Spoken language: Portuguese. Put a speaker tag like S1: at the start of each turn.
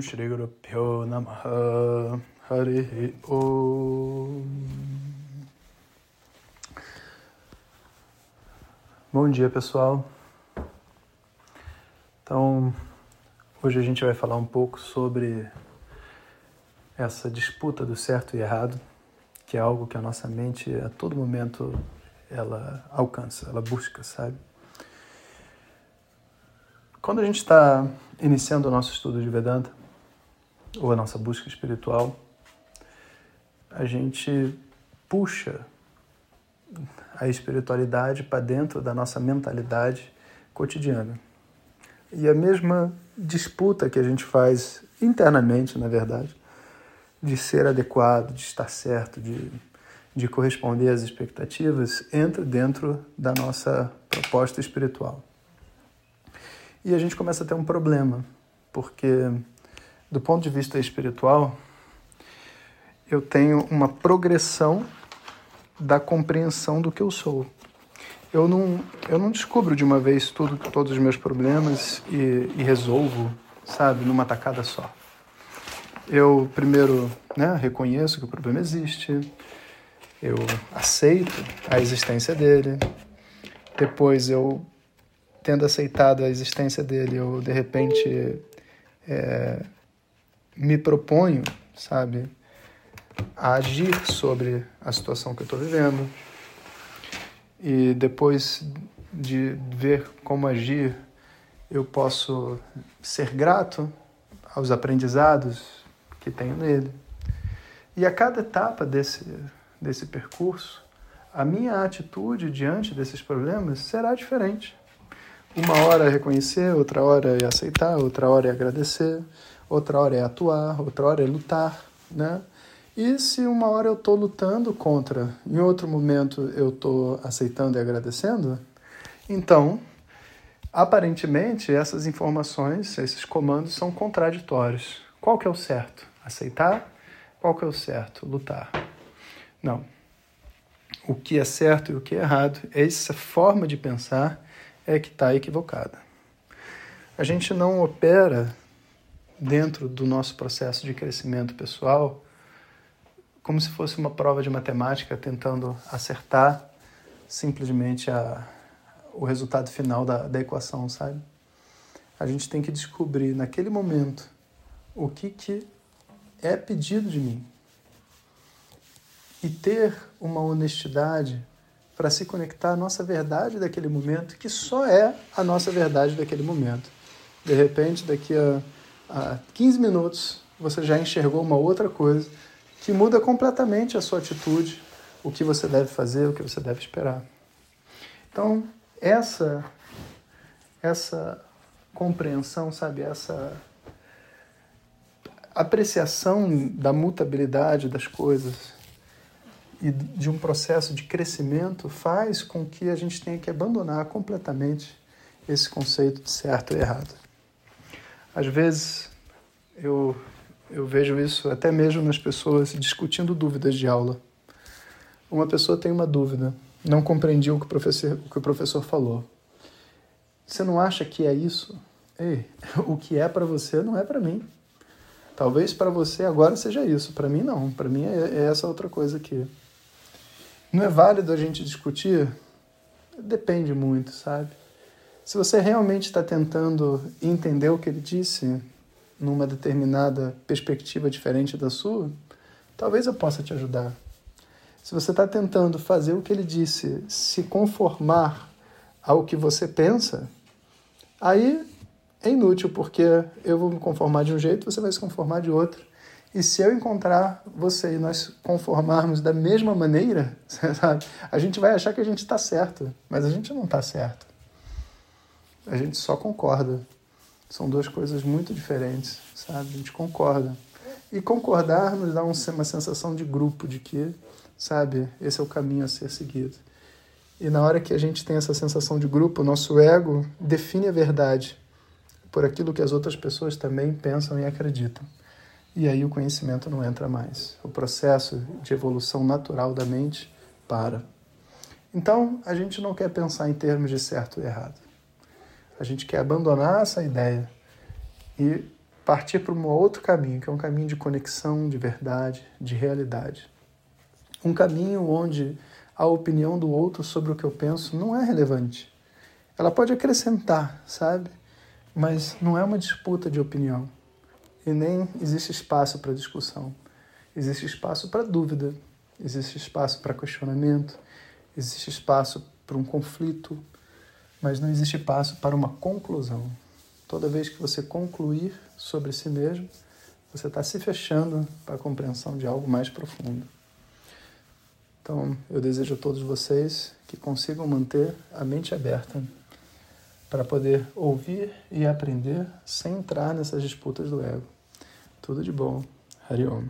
S1: Shri Guru Pyo Namaha Hari Om Bom dia pessoal. Então, hoje a gente vai falar um pouco sobre essa disputa do certo e errado, que é algo que a nossa mente a todo momento ela alcança, ela busca, sabe? Quando a gente está iniciando o nosso estudo de Vedanta, ou a nossa busca espiritual, a gente puxa a espiritualidade para dentro da nossa mentalidade cotidiana. E a mesma disputa que a gente faz internamente, na verdade, de ser adequado, de estar certo, de, de corresponder às expectativas, entra dentro da nossa proposta espiritual. E a gente começa a ter um problema, porque do ponto de vista espiritual, eu tenho uma progressão da compreensão do que eu sou. Eu não, eu não descubro de uma vez tudo, todos os meus problemas e, e resolvo, sabe, numa tacada só. Eu primeiro né, reconheço que o problema existe, eu aceito a existência dele, depois eu tendo aceitado a existência dele, eu de repente é, me proponho, sabe, a agir sobre a situação que eu estou vivendo. E depois de ver como agir, eu posso ser grato aos aprendizados que tenho nele. E a cada etapa desse, desse percurso, a minha atitude diante desses problemas será diferente. Uma hora é reconhecer, outra hora é aceitar, outra hora é agradecer, outra hora é atuar, outra hora é lutar, né? E se uma hora eu estou lutando contra, em outro momento eu estou aceitando e agradecendo, então, aparentemente, essas informações, esses comandos são contraditórios. Qual que é o certo? Aceitar? Qual que é o certo? Lutar. Não. O que é certo e o que é errado, essa forma de pensar é que está equivocada. A gente não opera dentro do nosso processo de crescimento pessoal como se fosse uma prova de matemática tentando acertar simplesmente a, o resultado final da, da equação, sabe? A gente tem que descobrir naquele momento o que, que é pedido de mim e ter uma honestidade para se conectar à nossa verdade daquele momento, que só é a nossa verdade daquele momento. De repente, daqui a, a 15 minutos, você já enxergou uma outra coisa que muda completamente a sua atitude, o que você deve fazer, o que você deve esperar. Então, essa essa compreensão, sabe, essa apreciação da mutabilidade das coisas, e de um processo de crescimento faz com que a gente tenha que abandonar completamente esse conceito de certo e errado. Às vezes eu, eu vejo isso até mesmo nas pessoas discutindo dúvidas de aula. Uma pessoa tem uma dúvida, não compreendiu o que o professor, o que o professor falou. Você não acha que é isso? Ei, o que é para você não é para mim. Talvez para você agora seja isso, para mim não. Para mim é, é essa outra coisa aqui. Não é válido a gente discutir? Depende muito, sabe? Se você realmente está tentando entender o que ele disse numa determinada perspectiva diferente da sua, talvez eu possa te ajudar. Se você está tentando fazer o que ele disse, se conformar ao que você pensa, aí é inútil, porque eu vou me conformar de um jeito, você vai se conformar de outro. E se eu encontrar você e nós conformarmos da mesma maneira, sabe, a gente vai achar que a gente está certo, mas a gente não está certo. A gente só concorda. São duas coisas muito diferentes, sabe? A gente concorda. E concordar nos dá uma sensação de grupo, de que, sabe, esse é o caminho a ser seguido. E na hora que a gente tem essa sensação de grupo, o nosso ego define a verdade por aquilo que as outras pessoas também pensam e acreditam e aí o conhecimento não entra mais. O processo de evolução natural da mente para. Então, a gente não quer pensar em termos de certo e errado. A gente quer abandonar essa ideia e partir para um outro caminho, que é um caminho de conexão, de verdade, de realidade. Um caminho onde a opinião do outro sobre o que eu penso não é relevante. Ela pode acrescentar, sabe? Mas não é uma disputa de opinião. E nem existe espaço para discussão. Existe espaço para dúvida, existe espaço para questionamento, existe espaço para um conflito, mas não existe espaço para uma conclusão. Toda vez que você concluir sobre si mesmo, você está se fechando para a compreensão de algo mais profundo. Então, eu desejo a todos vocês que consigam manter a mente aberta para poder ouvir e aprender sem entrar nessas disputas do ego. Tudo de bom. Hariom.